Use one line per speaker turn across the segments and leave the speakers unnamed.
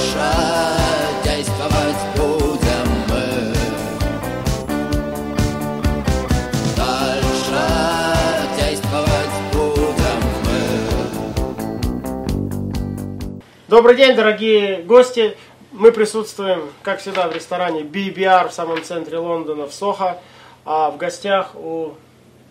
Дальше действовать будем мы. Дальше действовать будем мы.
Добрый день, дорогие гости. Мы присутствуем, как всегда, в ресторане BBR в самом центре Лондона, в Сохо. А в гостях у,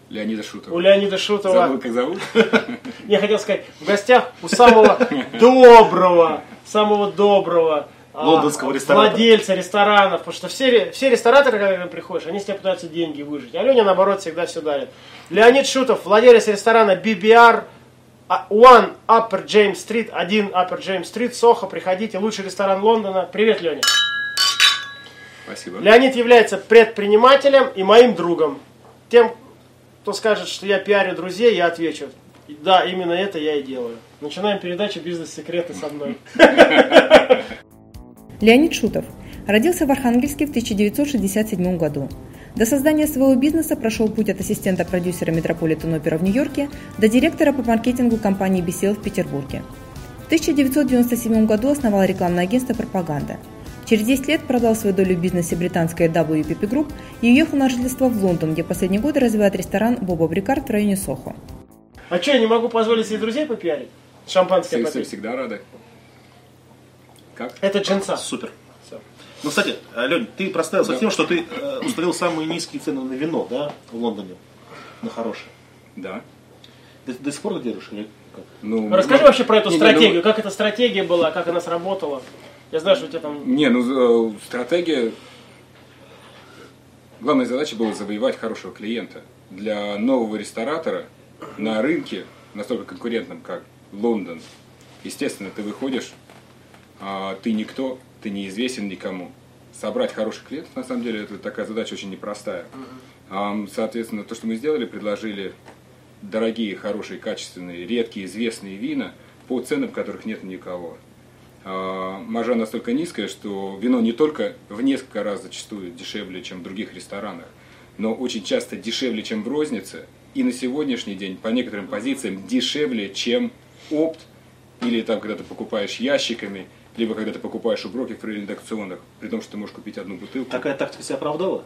Леонида Шутова.
у Леонида Шутова.
Забыл, как зовут?
Я хотел сказать, в гостях у самого доброго, самого доброго а,
Лондонского
владельца ресторанов. Потому что все, все рестораторы, когда ты приходишь, они с тебя пытаются деньги выжить. А Леня, наоборот, всегда все дарит. Леонид Шутов, владелец ресторана BBR, а, One Upper James Street, один Upper James Street, Сохо. Приходите, лучший ресторан Лондона. Привет, Леня.
Спасибо.
Леонид является предпринимателем и моим другом. Тем, кто скажет, что я пиарю друзей, я отвечу. Да, именно это я и делаю. Начинаем передачу «Бизнес-секреты» со мной.
Леонид Шутов родился в Архангельске в 1967 году. До создания своего бизнеса прошел путь от ассистента продюсера Метрополитен Опера в Нью-Йорке до директора по маркетингу компании BCL в Петербурге. В 1997 году основал рекламное агентство «Пропаганда». Через 10 лет продал свою долю в бизнесе британской WPP Group и уехал на жительство в Лондон, где последние годы развивает ресторан Боба Брикард в районе Сохо.
А что, я не могу позволить себе друзей попиарить? Шампанское
Все, все
попить.
всегда рады. Как?
Это джинса.
Супер. Ну, кстати, Лень, ты проставился
Да.
тем, что ты э, установил самые низкие цены на вино, да, в Лондоне, на хорошее.
Да.
Ты до сих пор держишь или как?
Ну,
Расскажи
ну,
вообще про эту
не, не,
стратегию.
ну,
Как эта стратегия была, как она сработала. Я знаю, что у тебя там...
Не, ну э, стратегия. Главная задача была завоевать хорошего клиента. Для нового ресторатора на рынке, настолько конкурентном, как Лондон, естественно, ты выходишь, а ты никто, ты неизвестен никому. Собрать хороших клиентов, на самом деле, это такая задача очень непростая. Соответственно, то, что мы сделали, предложили дорогие, хорошие, качественные, редкие, известные вина по ценам, которых нет никого. А, Маржа настолько низкая, что вино не только в несколько раз зачастую дешевле, чем в других ресторанах, но очень часто дешевле, чем в рознице, и на сегодняшний день по некоторым позициям дешевле, чем опт, или там, когда ты покупаешь ящиками, либо когда ты покупаешь у брокеров или редакционных, при том, что ты можешь купить одну бутылку.
Такая тактика себя оправдала?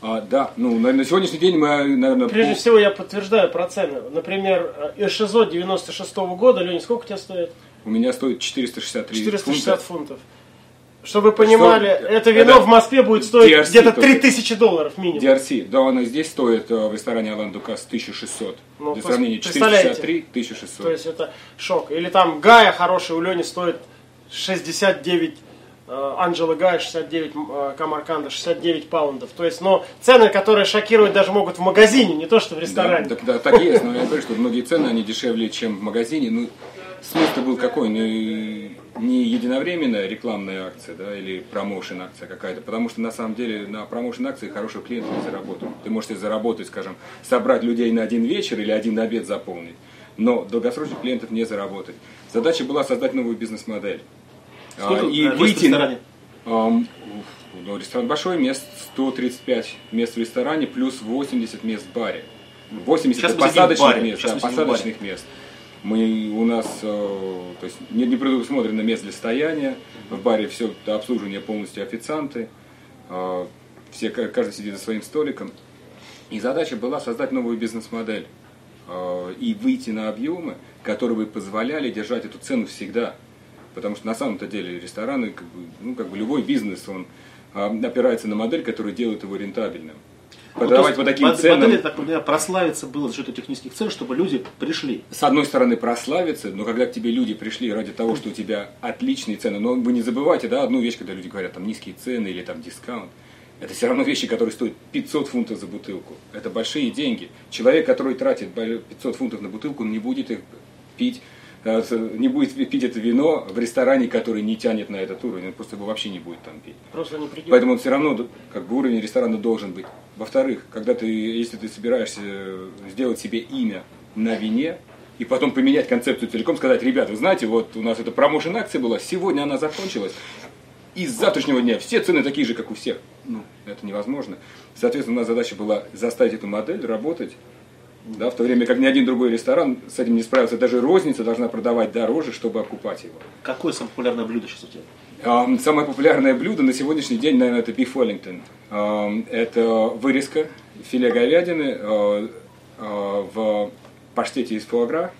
А, да, ну, на, на сегодняшний день мы, наверное,
Прежде
пол-
всего, я подтверждаю про цены. Например, Эшизо 96 года. Леня, сколько у тебя стоит?
у меня стоит 463
460
фунта.
фунтов. Чтобы вы понимали,
Что?
это вино
Это
в Москве будет стоить
DRC
где-то
только.
3000 долларов минимум.
DRC, да, она здесь стоит э, в ресторане Алан Дукас 1600.
Ну,
Для сравнения,
представляете?
463, 1600.
То есть это шок. Или там Гая хороший у Лени стоит 69, э, Анджела Гая 69, э, Камарканда 69 паундов. То есть, но цены, которые шокировать даже могут в магазине, не то что в
Да,
ресторане.
так, да, так есть, но я говорю, что многие цены, они дешевле, чем в магазине. Ну, смысл был какой? Ну, не единовременная рекламная акция, да, или промоушен акция какая-то, потому что на самом деле на промоушен акции хорошего клиента не заработать. Ты можешь заработать, скажем, собрать людей на один вечер или один обед заполнить, но долгосрочных клиентов не заработать. Задача была создать новую бизнес-модель. А, и
в
выйти уф, ну, ресторан большой, мест 135 мест в ресторане, плюс 80 мест в баре. 80
Сейчас
это
мы сидим в
посадочных мест,
сейчас
да,
в
посадочных мест. Мы, у нас э, то есть, не, не предусмотрено мест для стояния, в баре все обслуживание полностью официанты, э, все, ка- каждый сидит за своим столиком. И задача была создать новую бизнес-модель э, и выйти на объемы, которые бы позволяли держать эту цену всегда. Потому что на самом-то деле рестораны, как бы, ну, как бы любой бизнес, он опирается на модель, которая делает его рентабельным.
Ну,
Продавать
есть
по таким
мод-
ценам,
Модель, я так понимаю, прославиться было за счет этих низких цен, чтобы люди пришли.
с одной стороны, прославиться, но когда к тебе люди пришли ради того, что у тебя отличные цены, но вы не забывайте, да, одну вещь, когда люди говорят, там, низкие цены или там дискаунт, это все равно вещи, которые стоят 500 фунтов за бутылку. Это большие деньги. Человек, который тратит 500 фунтов на бутылку, не будет их пить, не будет пить это вино в ресторане, который не тянет на этот уровень, он просто его вообще не будет там пить.
Просто не придет.
Поэтому он все равно как бы уровень ресторана должен быть. Во-вторых, когда ты, если ты собираешься э, сделать себе имя на вине, и потом поменять концепцию целиком, сказать, ребята, вы знаете, вот у нас эта промоушен акция была, сегодня она закончилась, и с завтрашнего дня все цены такие же, как у всех. Ну, это невозможно. Соответственно, у нас задача была заставить эту модель работать, да, в то время как ни один другой ресторан с этим не справился. Даже розница должна продавать дороже, чтобы окупать его.
Какое самое популярное блюдо сейчас у тебя?
Ам, Самое популярное блюдо на сегодняшний день, наверное, это биф Wellington. Ам, Это вырезка филе говядины э, э, в паштете из фуагра,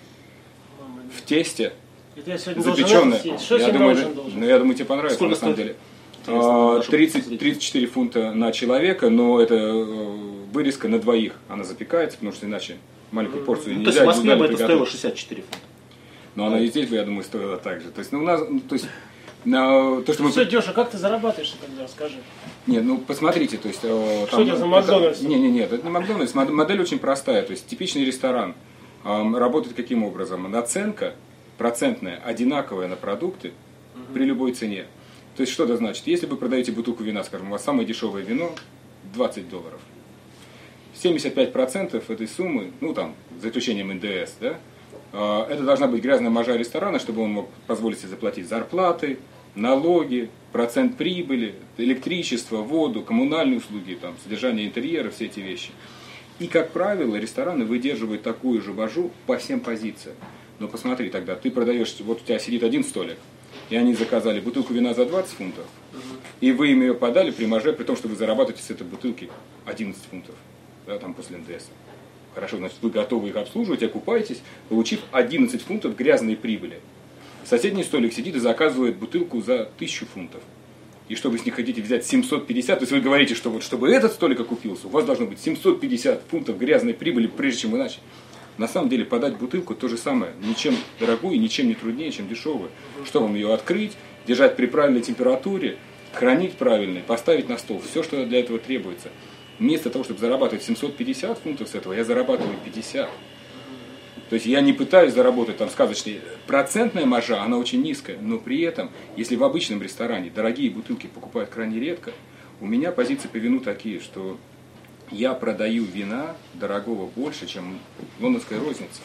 в тесте,
Это я
запеченное.
я
думаю,
должен,
да-
должен?
ну, я думаю, тебе понравится
Сколько
на самом
стоит?
деле.
Интересно,
А,
нашему
30,
зрителю.
34 фунта на человека, но это э, вырезка на двоих. Она запекается, потому что иначе маленькую порцию
Ну, то есть
нельзя
в Москве бы это стоило
приготовить.
64 фунта.
Но она и здесь, я думаю, стоила так же. То есть, ну, у нас, ну, то есть, на, то, что мы...
Все, Деша, как ты зарабатываешь тогда, скажи?
Не, ну посмотрите, то есть... э,
Что это за Макдональдс?
Не, не, нет, это не Макдональдс. Мод- Модель очень простая. То есть типичный ресторан работает каким образом? Наценка процентная одинаковая на продукты при любой цене. То есть что это значит? Если вы продаете бутылку вина, скажем, у вас самое дешевое вино 20 долларов. 75% этой суммы, ну там, за исключением НДС, да, э, это должна быть грязная маржа ресторана, чтобы он мог позволить себе заплатить зарплаты, налоги, процент прибыли, электричество, воду, коммунальные услуги, там, содержание интерьера, все эти вещи. И, как правило, рестораны выдерживают такую же маржу по всем позициям. Но посмотри тогда, ты продаешь, вот у тебя сидит один столик, и они заказали бутылку вина за 20 фунтов, и вы им ее подали при марже, при том, что вы зарабатываете с этой бутылки 11 фунтов, да, там после НДС. Хорошо, значит, вы готовы их обслуживать, окупаетесь, получив 11 фунтов грязной прибыли. Соседний столик сидит и заказывает бутылку за 1000 фунтов. И что вы с них хотите взять 750, то есть вы говорите, что вот чтобы этот столик окупился, у вас должно быть 750 фунтов грязной прибыли, прежде чем иначе. На самом деле подать бутылку то же самое, ничем дорогую, ничем не труднее, чем дешевую. Что вам ее открыть, держать при правильной температуре, хранить правильно, поставить на стол. Все, что для этого требуется. Вместо того, чтобы зарабатывать 750 фунтов с этого, я зарабатываю 50. То есть я не пытаюсь заработать там сказочные. Процентная маржа, она очень низкая, но при этом, если в обычном ресторане дорогие бутылки покупают крайне редко, у меня позиции по вину такие, что я продаю вина дорогого больше, чем лондонская розница.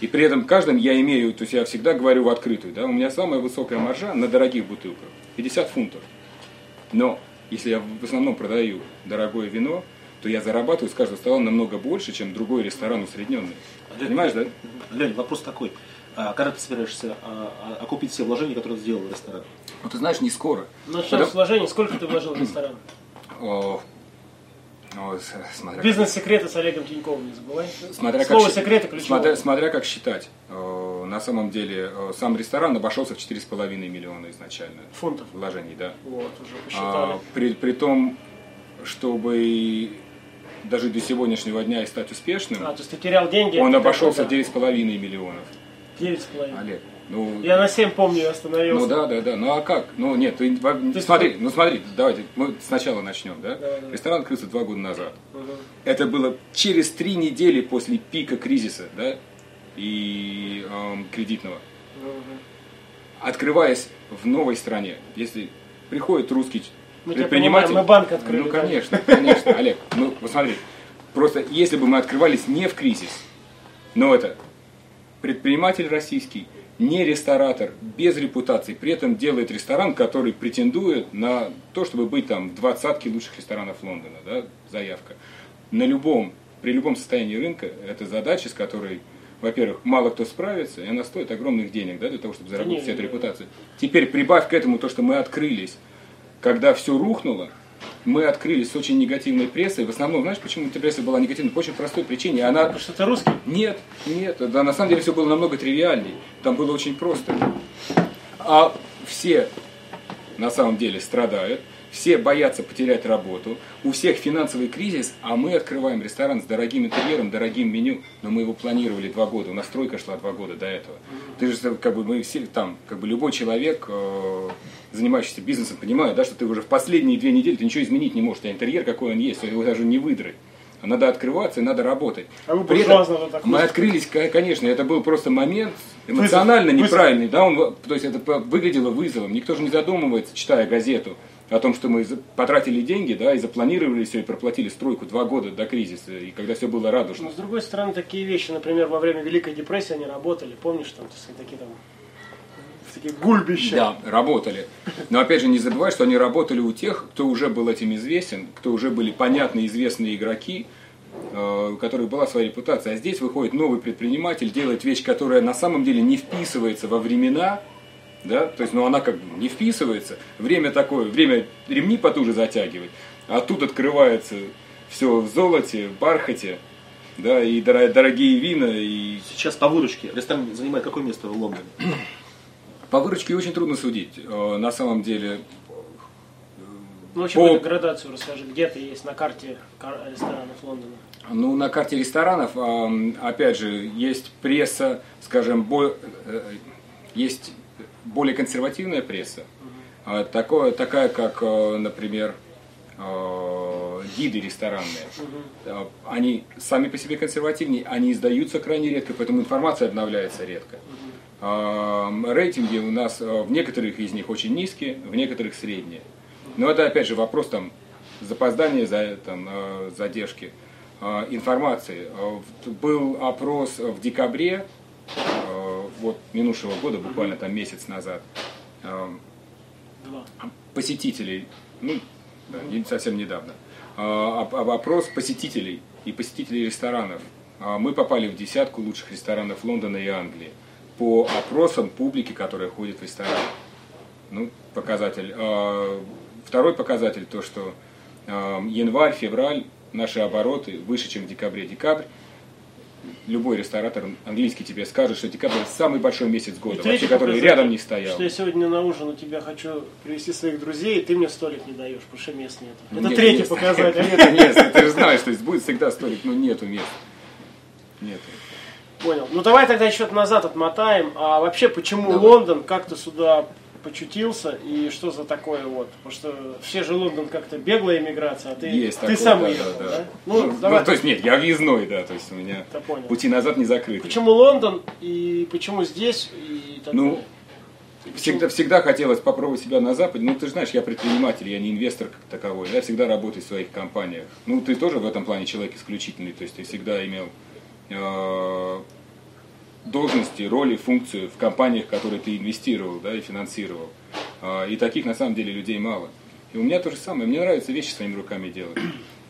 И при этом каждом я имею, то есть я всегда говорю в открытую, да, у меня самая высокая маржа на дорогих бутылках, 50 фунтов. Но если я в основном продаю дорогое вино, то я зарабатываю с каждого стола намного больше, чем другой ресторан усредненный. Понимаешь, да?
Лень, вопрос такой. А когда ты собираешься а, а, окупить все вложения, которые ты сделал в ресторан?
Ну ты знаешь, не скоро.
Начнем
Потому-
с вложений. Сколько ты вложил в ресторан?
О, о, с- смотря,
Бизнес-секреты с Олегом Тиньковым не забывай.
смотря
Слово
как,
секреты ключевое.
смотря, смотря как считать. На самом деле э, сам ресторан обошелся в 4,5 миллиона изначально
Фунтов.
вложений, да.
Вот, уже
А,
посчитали.
при, при том, чтобы дожить до сегодняшнего дня и стать успешным,
А, то есть ты терял деньги.
он обошелся в
какой-то
9,5 миллионов.
9,5.
Олег, ну,
Я на 7 помню, остановился.
ну да, да, да. Ну а как? Ну нет, ты,
есть
смотри, ну смотри, давайте мы сначала начнем, да?
Давай, давай.
Ресторан открылся два года назад.
Мгм.
Это было через три недели после пика кризиса, да, и эм, кредитного. Открываясь в новой стране, если приходит русский
Мы
предприниматель,
понимаем, мы банк открыли,
Ну
да.
конечно, конечно, Олег, ну посмотри, просто если бы мы открывались не в кризис, но это предприниматель российский, не ресторатор, без репутации, при этом делает ресторан, который претендует на то, чтобы быть там в двадцатке лучших ресторанов Лондона, да, заявка. На любом, при любом состоянии рынка, это задача, с которой, во-первых, мало кто справится, и она стоит огромных денег, да, для того, чтобы заработать
Конечно,
эту репутацию. Теперь прибавь к этому то, что мы открылись, когда все рухнуло, мы открылись с очень негативной прессой. В основном, знаешь, почему эта пресса была негативной? По очень простой причине. Она
Потому что ты русский.
нет, нет, да, на самом деле все было намного тривиальней. Там было очень просто. А все на самом деле страдают, все боятся потерять работу, у всех финансовый кризис, а мы открываем ресторан с дорогим интерьером, дорогим меню, но мы его планировали два года, у нас стройка шла два года до этого. Ты же, как бы, мы все там, как бы любой человек, э, занимающийся бизнесом, понимает, да, что ты уже в последние две недели ты ничего изменить не можешь, а интерьер какой он есть, его даже не выдрать. А Надо открываться и надо работать.
А вы
При этом
так
мы открылись, ко- конечно, это был просто момент эмоционально
Вызов.
неправильный, да, он, то есть это выглядело вызовом. Никто же не задумывается, читая газету, о том, что мы потратили деньги, да, и запланировали все, и проплатили стройку два года до кризиса, и когда все было радужно.
Но с другой стороны, такие вещи, например, во время Великой депрессии они работали. Помнишь, там, так сказать, такие там такие гульбища.
Да, работали. Но опять же не забывай, что они работали у тех, кто уже был этим известен, кто уже были понятные, известные игроки, э, у которых была своя репутация. А здесь выходит новый предприниматель, делает вещь, которая на самом деле не вписывается во времена, да, то есть, ну, она как бы не вписывается, время такое, время ремни потуже затягивать, а тут открывается все в золоте, в бархате, да, и дора- дорогие вина, и
Сейчас по выручке. Ресторан занимает какое место в Лондоне?
по выручке очень трудно судить, Э, на самом деле,
Ну, в общем,
По-
эту градацию расскажи, где ты есть? На карте кар- ресторанов Лондона.
Ну, на карте ресторанов, опять же, есть пресса, скажем, бо- э, есть более консервативная пресса, А, такое, такая, как, э, например, э, гиды ресторанные. Э, Они сами по себе консервативнее, они издаются крайне редко, поэтому информация обновляется редко. Ам, Рейтинги у нас в некоторых из них очень низкие, в некоторых средние. Но это опять же вопрос там запоздания, за, там, задержки информации. Был опрос в декабре вот минувшего года, буквально там месяц назад, э,
Два.
посетителей, ну, да, совсем недавно, а, об- об- опрос посетителей и посетителей ресторанов. А, Мы попали в десятку лучших ресторанов Лондона и Англии по опросам публики, которая ходит в ресторан. Ну, показатель. А, Второй показатель то, что а, январь, февраль наши обороты выше, чем в декабре. Декабрь любой ресторатор английский тебе скажет, что декабрь самый большой месяц года, вообще, который
показатель,
рядом не стоял.
Что я сегодня на ужин у тебя хочу привести своих друзей, и ты мне столик не даешь, потому что мест нет. Это
Нет
третий
мест.
показатель.
Нет места. Ты же знаешь, что здесь будет всегда столик, но нету мест. Нету.
Понял. Ну давай тогда еще назад отмотаем. А вообще, почему
Давай.
Лондон, как ты сюда почутился и что за такое вот? Потому что все же Лондон как-то беглая иммиграция, а ты,
Есть
ты
такое,
сам
да,
уехал,
да,
да?
да.
Ну,
Ну,
давай.
ну, то есть нет, я въездной, да, то есть у меня
понял.
пути назад не закрыты.
Почему Лондон и почему здесь и так
Ну,
далее?
Всегда, всегда хотелось попробовать себя на Западе. Ну, ты же знаешь, я предприниматель, я не инвестор как таковой. Я всегда работаю в своих компаниях. Ну, ты тоже в этом плане человек исключительный. То есть ты всегда имел э, должности, роли, функцию в компаниях, в которые ты инвестировал да, и финансировал. А, и таких на самом деле людей мало. И у меня то же самое. Мне нравится вещи своими руками делать.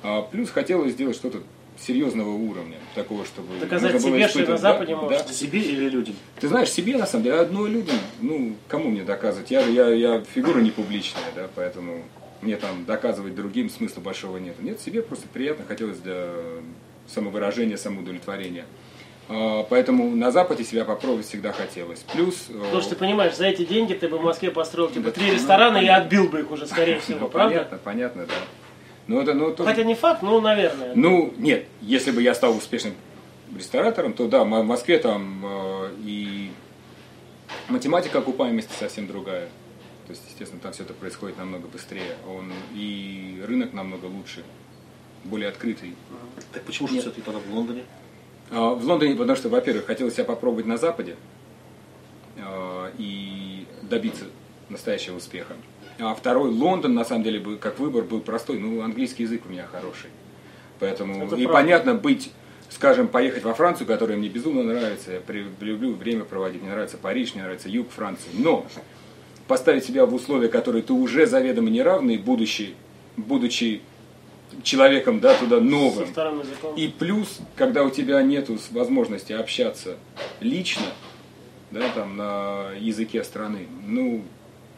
А, плюс хотелось сделать что-то серьезного уровня, такого, чтобы
Доказать себе, что на Западе
да,
можно.
да.
Себе или людям?
Ты знаешь, себе на самом деле, одно людям, ну, кому мне доказывать? Я, я, я фигура не публичная, да, поэтому мне там доказывать другим смысла большого нет. Нет, себе просто приятно, хотелось для самовыражения, самоудовлетворения. А, Поэтому на Западе себя попробовать всегда хотелось. Плюс... э,
Потому что ты понимаешь, за эти деньги ты бы в Москве построил типа
Да,
три
ну,
ресторана и отбил бы их уже, скорее всего,
ну,
правда?
понятно, понятно, да. Но это, ну, тоже-
Хотя не факт, ну, наверное.
Ну, нет, если бы я стал успешным ресторатором, то да, в Москве там э, и математика окупаемости совсем другая. То есть, естественно, там все это происходит намного быстрее. Он, и рынок намного лучше, более открытый.
Так почему же все-таки тогда в Лондоне?
А, В Лондоне, потому что, во-первых, хотелось себя попробовать на Западе а, и добиться настоящего успеха. А второй, Лондон, на самом деле, как выбор был простой. Ну, английский язык у меня хороший. Поэтому,
Это
и
правда.
понятно, быть, скажем, поехать во Францию, которая мне безумно нравится, я люблю время проводить, мне нравится Париж, мне нравится юг Франции. Но поставить себя в условия, которые ты уже заведомо неравный, будучи, будучи человеком, да, туда новым, и плюс, когда у тебя нет возможности общаться лично, да, там, на языке страны, ну,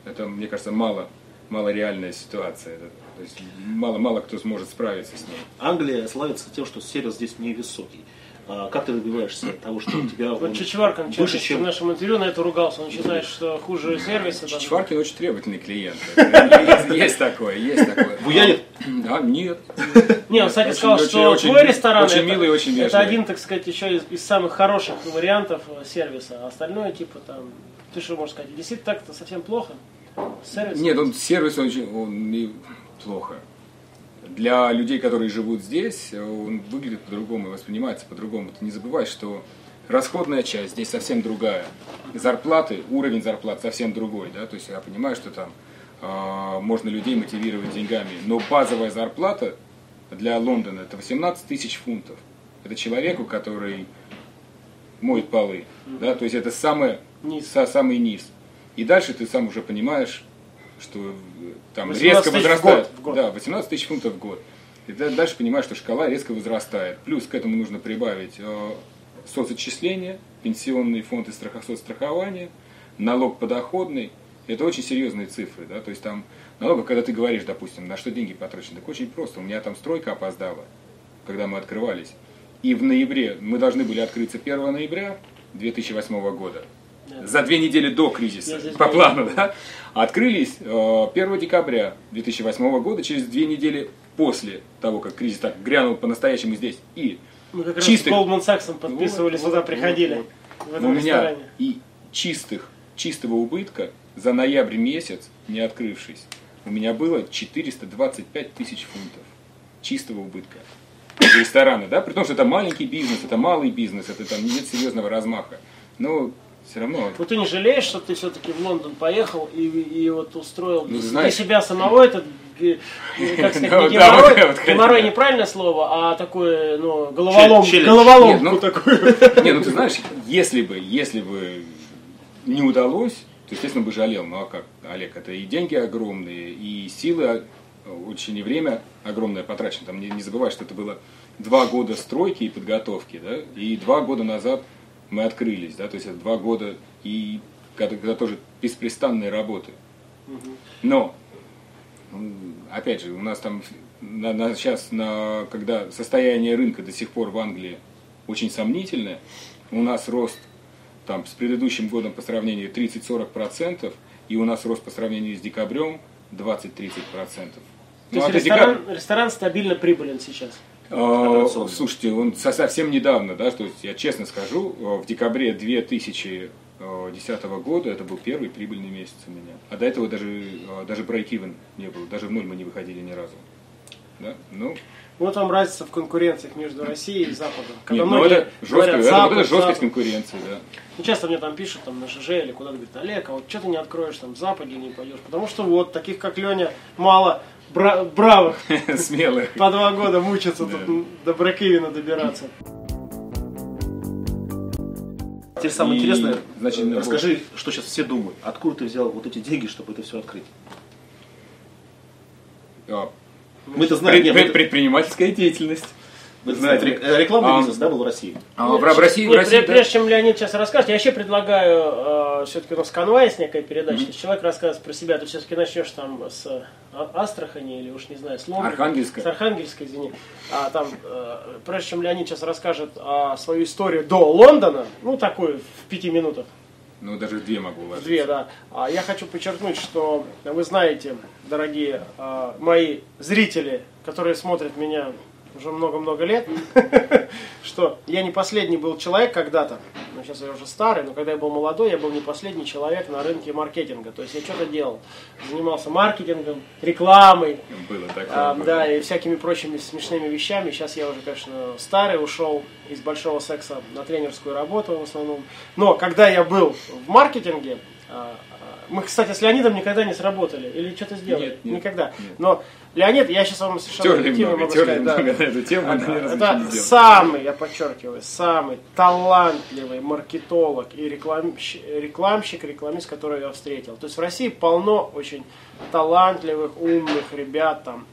это, мне кажется, мало, мало реальная ситуация. То есть мало, мало кто сможет справиться с ней.
Англия славится тем, что сервис здесь невысокий. А как ты добиваешься того, что у тебя
Вот
он
Чичваркин
выше,
часто в
чем...
нашем интервью на это ругался. Он считает, что хуже сервиса.
Чичваркин очень требовательный клиент. Есть, такое, есть такое.
Буянит?
А, нет.
Не, он, кстати, сказал, что твой ресторан
очень
это,
милый очень
это один, так сказать, еще из, самых хороших вариантов э, сервиса. А остальное, типа, там, ты что можешь сказать, действительно так-то совсем плохо? Сервис?
Нет, он сервис очень он плохо. Для людей, которые живут здесь, он выглядит по-другому и воспринимается по-другому. Ты не забывай, что расходная часть здесь совсем другая. Зарплаты, уровень зарплат совсем другой. Да? То есть я понимаю, что там а, можно людей мотивировать деньгами, но базовая зарплата для Лондона это 18 тысяч фунтов. Это человеку, который моет полы. Да? То есть это самое,
Низ.
са- самый низ. И дальше ты сам уже понимаешь, что э, там
18
резко
в
возрастает.
год, в год.
Да, 18 тысяч фунтов в год. И ты дальше понимаешь, что шкала резко возрастает. Плюс к этому нужно прибавить э, соцотчисления, пенсионный фонд и страхо- соцстрахование, налог подоходный, это очень серьезные цифры, да, то есть там налогов, когда ты говоришь, допустим, на что деньги потрачены, так очень просто, у меня там стройка опоздала, когда мы открывались, и в ноябре, мы должны были открыться 1 ноября 2008 года, за две недели до кризиса, по плану, да, открылись э, 1 декабря 2008 года, через две недели после того, как кризис так грянул по-настоящему здесь, и
Мы как раз
чистых-
с Goldman Sachs подписывали,
Вот,
сюда
вот,
приходили.
вот,
В
Но
этом
у меня и чистых, чистого убытка за ноябрь месяц, не открывшись, у меня было 425 тысяч фунтов чистого убытка. Ресторана, да, при том, что это маленький бизнес, это малый бизнес, это там нет серьезного размаха. Но все равно
Вот ты не жалеешь, что ты все-таки в Лондон поехал и, и вот устроил
Ну,
для
знаешь-
себя самого этот, как сказать,
Ну,
не геморрой,
вот,
геморрой неправильное слово, а такое, ну, головолом,
челлендж.
головоломку
Нет, ну,
такую.
Не, ну ты знаешь, если бы, если бы не удалось, то, естественно, бы жалел. Ну а как, Олег, это и деньги огромные, и силы а, очень, и время огромное потрачено. Там не, не забывай, что это было два года стройки и подготовки, да, и два года назад мы открылись, да, то есть это два года и когда, когда тоже беспрестанные работы. Но м, опять же, у нас там на, на- сейчас, на, когда состояние рынка до сих пор в Англии очень сомнительное, у нас рост там, с предыдущим годом по сравнению 30-40%, и у нас рост по сравнению с декабрем 20-30%.
То есть
а
ресторан,
декабря-
ресторан стабильно прибылен сейчас.
Операционно.
Слушайте, он со- совсем недавно, да, то есть я честно скажу, э, в декабре 2010 года это был первый прибыльный месяц у меня. А до этого даже, э, даже break-even не было, даже в ноль мы не выходили ни разу. Да? Ну,
Вот вам разница в конкуренциях между Россией и Западом. Когда
нет, ну
многие
это, жесткая,
говорят,
это, вот
«Запад,
это жесткость
Запад».
конкуренции, да.
Ну, часто мне там пишут там на ЖЖ или куда-то, говорят, Олег, а вот что ты не откроешь там в Западе не пойдешь? Потому что вот таких как Леня мало бра- бравых
Смелых.
по два года мучатся
Да.
тут до бракивина добираться.
Теперь самое
И,
интересное,
значит, на-
расскажи, что сейчас все думают. Откуда ты взял вот эти деньги, чтобы это все открыть?
А,
Мы-то знаем,
пред-
нет,
пред-
мы-
предпринимательская деятельность.
Знаем,
знаете,
ре- рекламный
а,
бизнес, да, был в России?
А, в в России, в
Нет,
России,
пре-
да.
прежде чем Леонид сейчас расскажет, я вообще предлагаю, все-таки у нас конвай есть некая передача, если человек рассказывает про себя, ты все-таки начнешь там с А- Астрахани или уж не знаю, с Лондона.
Архангельска.
С Архангельска, извини. А там, э, прежде чем Леонид сейчас расскажет а, свою историю до Лондона, ну такую в пяти минутах,
Ну, даже в две могу
в
уложиться.
две, да. А я хочу подчеркнуть, что вы знаете, дорогие а, мои зрители, которые смотрят меня уже много-много лет, что я не последний был человек когда-то, ну, сейчас я уже старый, но когда я был молодой, я был не последний человек на рынке маркетинга. То есть я что-то делал, занимался маркетингом, рекламой,
Было такое.
а,
было.
да, и всякими прочими смешными вещами. Сейчас я уже, конечно, старый, ушел из большого секса на тренерскую работу в основном. Но когда я был в маркетинге, а, а, мы, кстати, с Леонидом никогда не сработали. Или что-то сделали?
Нет, нет,
никогда.
нет.
Но Леонид, я сейчас вам совершенно
Терли много,
могу
терли
сказать, да.
много на эту тему, разу ничего
Это самый, я подчеркиваю, самый талантливый маркетолог и рекламщик, рекламщик, рекламист, которого я встретил. То есть в России полно очень талантливых, умных ребят там.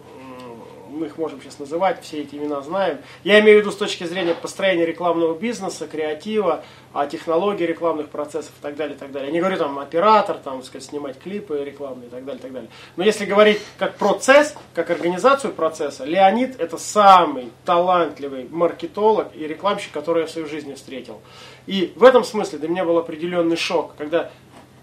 Мы их можем сейчас называть, все эти имена знаем. Я имею в виду с точки зрения построения рекламного бизнеса, креатива, а, технологий рекламных процессов и так далее, и так далее. Я не говорю там оператор, там, сказать, снимать клипы рекламные и так далее, и так далее. Но если говорить как процесс, как организацию процесса, Леонид это самый талантливый маркетолог и рекламщик, который я в своей жизни встретил. И в этом смысле для меня был определенный шок, когда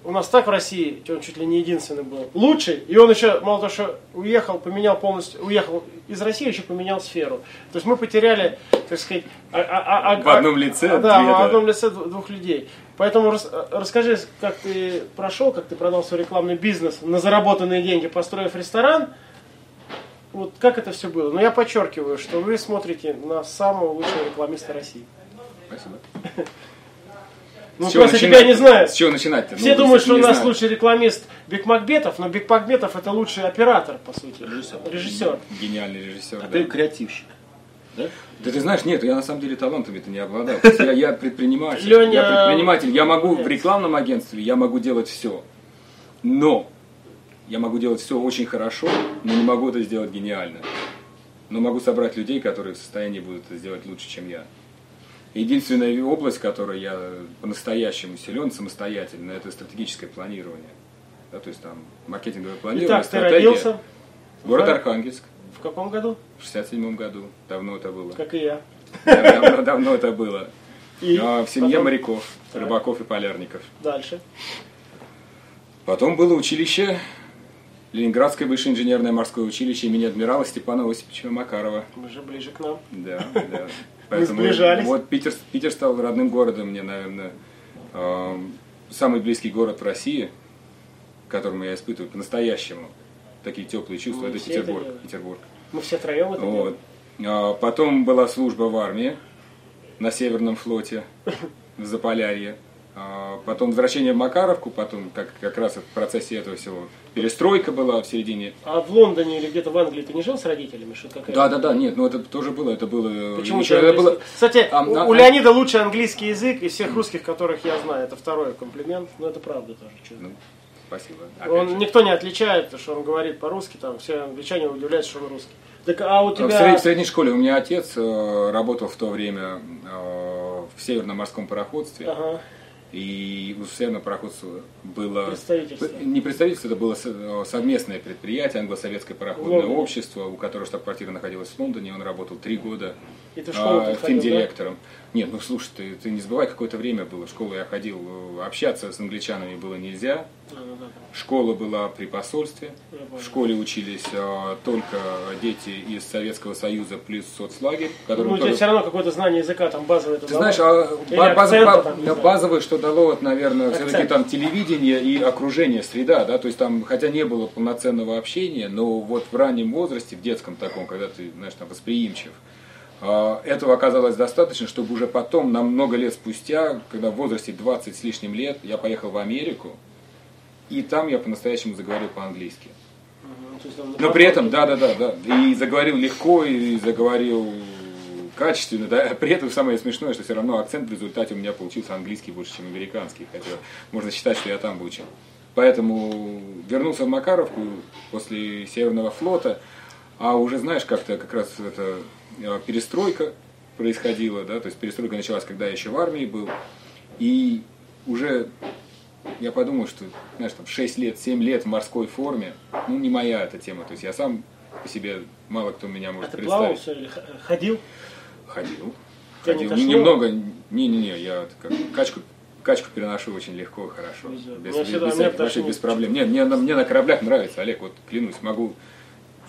у нас так в России, он чуть ли не единственный был, лучший, и он еще, мало того, что уехал, поменял полностью, уехал из России, еще поменял сферу. То есть мы потеряли, так сказать, а- а- а-
В одном лице
а, да, в одном лице дв- двух людей. Поэтому рас- расскажи, как ты прошел, как ты продал свой рекламный бизнес на заработанные деньги, построив ресторан. Вот как это все было? Но я подчеркиваю, что вы смотрите на самого лучшего рекламиста России.
Спасибо.
Ну, просто
начинать?
тебя не знают.
С чего начинать-то?
Все
Ну,
думают, что у нас
знаю.
лучший рекламист Бекмамбетов, но Бекмамбетов это лучший оператор, по сути.
Режиссер.
Режиссер.
Гениальный режиссер.
А
да.
ты креативщик. Да?
Да ты знаешь, нет, я на самом деле талантами-то не обладал. Я, я предприниматель.
Леня-
Я предприниматель. Я могу в
Нет.
рекламном агентстве, я могу делать все. Но я могу делать все очень хорошо, но не могу это сделать гениально. Но могу собрать людей, которые в состоянии будут это сделать лучше, чем я. Единственная область, которой я по-настоящему силен самостоятельно, это стратегическое планирование. Да, то есть там маркетинговое планирование,
Итак, ты
стратегия.
родился
Город Архангельск
в каком году?
в 67 году. Давно это было.
Как и я.
Да, Давно, давно это было.
И
А, в семье
потом
моряков,
Так.
рыбаков и полярников.
Дальше.
Потом было училище, Ленинградское высшее инженерное морское училище имени адмирала Степана Осиповича Макарова.
Мы же ближе к нам.
Да, да.
Сближались.
Вот Питер, Питер стал родным городом мне, наверное, эм, самый близкий город в России, к которому я испытываю по-настоящему такие теплые чувства,
Мы
это
все это
Петербург. Петербург.
Мы все троем это.
Вот. А, Потом была служба в армии на Северном флоте в Заполярье. А, Потом возвращение в Макаровку, потом как, как раз в процессе этого всего перестройка была в середине.
А в Лондоне или где-то в Англии ты не жил с родителями? Что какая
Да, да, да, нет, ну это тоже было, это было.
Почему
еще это было.
Кстати,
А,
у,
а,
у
а-
Леонида лучший английский язык из всех русских, которых я знаю. Это второй комплимент, но это правда тоже. чё.
Ну, спасибо. Опять
Он
же.
никто не отличает, что он говорит по-русски, там все англичане удивляются, что он русский. Так, а у
В,
тебя...
сред- в средней школе у меня отец э, работал в то время э, в Северном морском пароходстве.
Ага.
И у Северного пароходства было...
Представительство.
Не представительство, это было со- э, совместное предприятие, англосоветское пароходное общество, у которого штаб-квартира находилась в Лондоне, он работал три года
И ты в
а. Нет, ну слушай, ты, ты не забывай, какое-то время было. В школу я ходил, э, общаться с англичанами было нельзя.
А,
Школа была при посольстве. В школе учились э, только дети из Советского Союза плюс соцлагерь, который
Ну, у тебя все равно какое-то знание языка там базовое.
ты знаешь, а ба- баз-
акцента
ба-
там, знаю.
базовое, что дало, вот, наверное, все-таки
Акцент.
там телевидение и окружение, среда, да, то есть там, хотя не было полноценного общения, но вот в раннем возрасте, в детском таком, когда ты, знаешь, там восприимчив, а, этого оказалось достаточно, чтобы уже потом, на много лет спустя, когда в возрасте 20 с лишним лет, я поехал в Америку, и там я по-настоящему заговорил по-английски. Но при этом, да, да, да, да. И заговорил легко, и заговорил качественно, да. При этом самое смешное, что все равно акцент в результате у меня получился английский больше, чем американский. Хотя можно считать, что я там выучил. Поэтому вернулся в Макаровку после Северного флота, а уже знаешь, как-то как раз это перестройка происходила, да, то есть перестройка началась, когда я еще в армии был, и уже я подумал, что, знаешь, там 6 лет, 7 лет в морской форме, ну, не моя эта тема. То есть я сам по себе, мало кто меня
А
может
ты плавал
представить.
все или ходил?
Ходил.
Тебя не
Ходил.
тошнило?
Немного, не-не-не, я вот как, качку, качку переношу очень легко и хорошо.
Везет.
Без,
Меня
без- без вообще без проблем. Нет, мне, на- мне на кораблях нравится, Олег, вот клянусь, могу,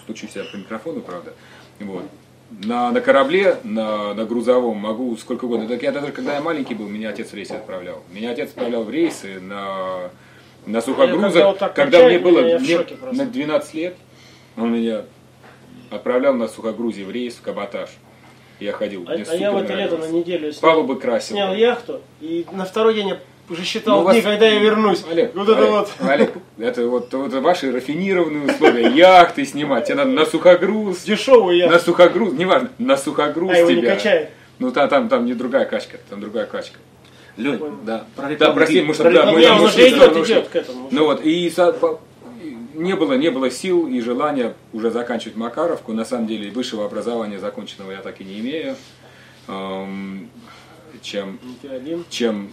стучу себя по микрофону, правда. Вот. На, на корабле, на, на грузовом могу сколько угодно. Так я даже когда я маленький был, меня отец в рейсы отправлял. Меня отец отправлял в рейсы на, на сухогрузах,
когда вот так
когда
качает
мне было мне на 12 лет, он меня отправлял на сухогрузе в рейс, в каботаж. Я ходил.
А, а я в это лето на неделю снял,
Палубы красил.
снял яхту, и на второй день я уже считал
Ну, вас-
дни, когда я вернусь.
Олег,
вот это
Олег,
вот.
Олег, это вот это ваши рафинированные условия. Яхты снимать, тебе надо на сухогруз.
Дешевый
На
я.
сухогруз, неважно, на сухогруз
А его не
тебя.
качает.
Ну там, там, там не другая качка, там другая качка.
Лень,
Да.
Про
Да, прости, может,
про
да, мы
Не,
там
уже идет, идет к этому.
Ну вот, и не было, не было сил и желания уже заканчивать Макаровку. На самом деле, высшего образования законченного я так и не имею. Эм, чем чем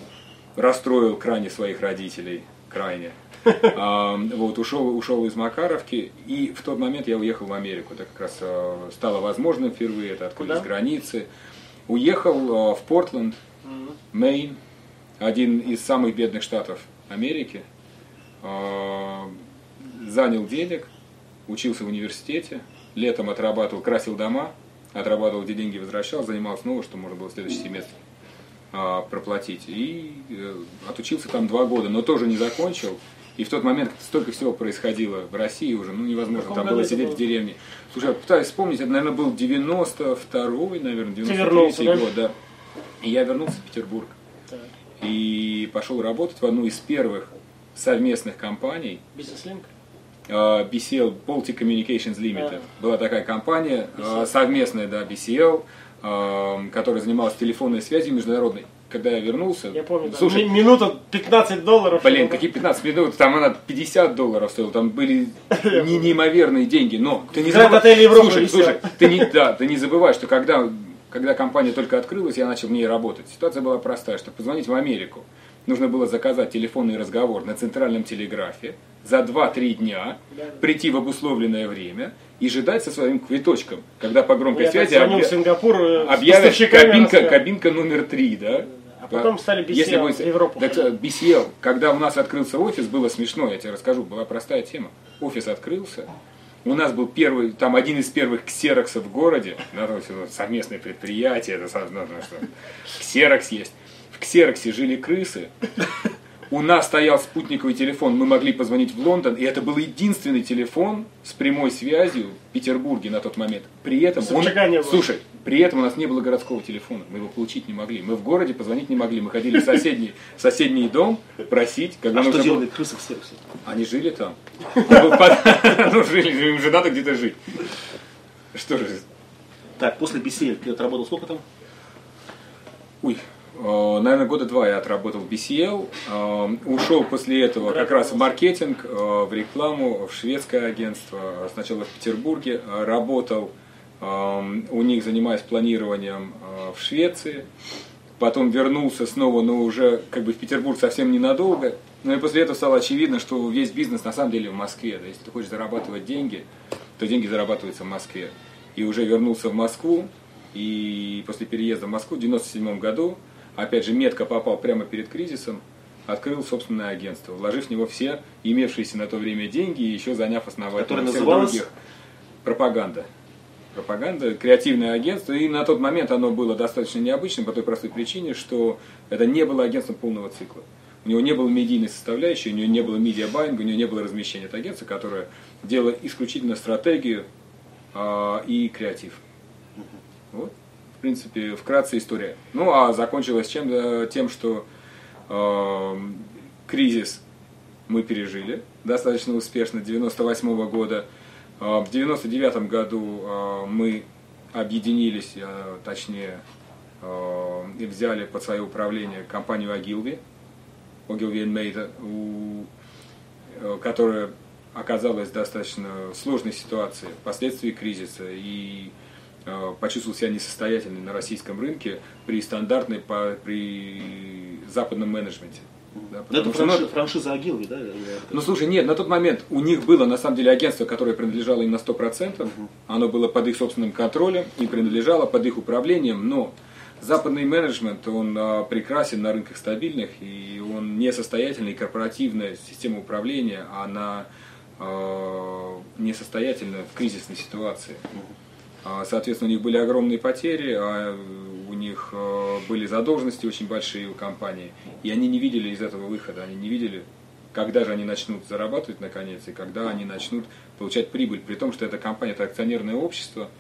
расстроил крайне своих родителей, крайне. А, вот, ушел, ушел из Макаровки, и в тот момент я уехал в Америку. Это как раз а, стало возможным впервые, это открылись
Куда?
границы. Уехал а, в Портленд, Мэйн, один из самых бедных штатов Америки. Занял денег, учился в университете, летом отрабатывал, красил дома, отрабатывал, где деньги возвращал, занимался снова, что можно было в следующий семестр проплатить. И э, отучился там два года, но тоже не закончил. И в тот момент столько всего происходило в России уже, ну невозможно там было сидеть
было?
в деревне. Слушай, я пытаюсь вспомнить, это, наверное, был 92-й, наверное,
вернулся,
93-й
да?
год, да. И я вернулся в Петербург
Так.
и пошел работать в одну из первых совместных компаний,
Бизнес-линк.
э, BCL, Baltic Communications Limited. Была такая компания, э, совместная, да, BCL, э, которая занималась телефонной связью международной. Когда я вернулся,
Я помню, да.
слушай,
Ми- минута 15 долларов.
Блин, какие 15 минут, там она 50 долларов стоила, там были не- неимоверные деньги, но ты не забывай, слушай, слушай, ты не, да, ты не забывай, что когда когда компания только открылась, я начал в ней работать. Ситуация была простая, чтобы позвонить в Америку. Нужно было заказать телефонный разговор на центральном телеграфе за 2-3 дня, прийти в обусловленное время и ждать со своим квиточком, когда по громкой
Я
связи
в
объя-
Сингапур э,
объявят кабинка,
рассказывал.
кабинка номер 3, да?
А потом стали
Если
BCL,
вы-
в Европу
Так,
ходить.
э, BCL, когда у нас открылся офис, было смешно, я тебе расскажу, была простая тема. Офис открылся, у нас был первый, там один из первых ксероксов в городе, вот совместное предприятие, это со- ну, ну, что, ксерокс есть. В ксероксе жили крысы, у нас стоял спутниковый телефон, мы могли позвонить в Лондон, и это был единственный телефон с прямой связью в Петербурге на тот момент. При этом он,
не было.
слушай, при этом у нас не было городского телефона, мы его получить не могли. Мы в городе позвонить не могли, мы ходили в соседний, соседний дом просить, когда
А что
нужно было-
делали крысы в сервисе?
Они жили там. Под- Ну, жили, им же надо где-то жить. Что же,
Так, после BCL ты отработал сколько там?
Ой, наверное, года два я отработал в BCL. Э, Ушел после этого как раз в маркетинг, э, в рекламу, в шведское агентство. Сначала в Петербурге. э, Работал э, у них, занимаясь планированием э, в Швеции. Потом вернулся снова, но уже как бы в Петербург совсем ненадолго. Ну и после этого стало очевидно, что весь бизнес на самом деле в Москве. Да, если ты хочешь зарабатывать деньги, то деньги зарабатываются в Москве. И уже вернулся в Москву, и после переезда в Москву в 97 году, опять же, метко попал прямо перед кризисом, открыл собственное агентство, вложив в него все имевшиеся на то время деньги и еще заняв
Которое
всех
называлось?
других. Пропаганда. Пропаганда, креативное агентство. И на тот момент оно было достаточно необычным по той простой причине, что это не было агентством полного цикла. У него не было медийной составляющей, у него не было медиабайинга, у него не было размещения. Это агентство, которое делало исключительно стратегию а, и креатив. Вот, принципе, вкратце история. Ну, а закончилось чем? Э, Тем, что э, кризис мы пережили достаточно успешно 98 года. Э, В 99 году э, мы объединились, точнее, и взяли под свое управление компанию Агилви, Ogilvy Mейта, э, которая оказалась в достаточно сложной ситуации впоследствии кризиса и почувствовал себя несостоятельным на российском рынке при стандартной, по- при западном менеджменте. Да,
Да, это
что, ну,
франши- франшиза Агилви, да?
ну слушай, нет, на тот момент у них было на самом деле агентство, которое принадлежало им на 100%, оно было под их собственным контролем и принадлежало под их управлением, но западный менеджмент, он а, прекрасен на рынках стабильных, и он несостоятельный, корпоративная система управления, она а, несостоятельна в кризисной ситуации. А, Соответственно, у них были огромные потери, а у них э, были задолженности очень большие у компании, и они не видели из этого выхода, они не видели, когда же они начнут зарабатывать наконец, и когда они начнут получать прибыль, при том, что эта компания это акционерное общество,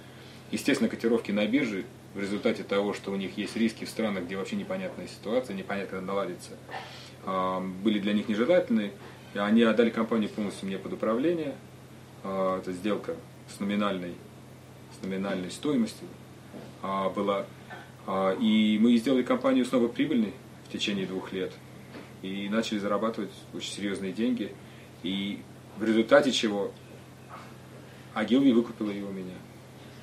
естественно, котировки на бирже в результате того, что у них есть риски в странах, где вообще непонятная ситуация, непонятно, когда наладится, а, были для них нежелательны, и они отдали компанию полностью мне под управление, А, это сделка с номинальной с номинальной стоимостью а, была. А, и мы сделали компанию снова прибыльной в течение двух лет. И начали зарабатывать очень серьезные деньги. И в результате чего Агилви выкупила ее у меня.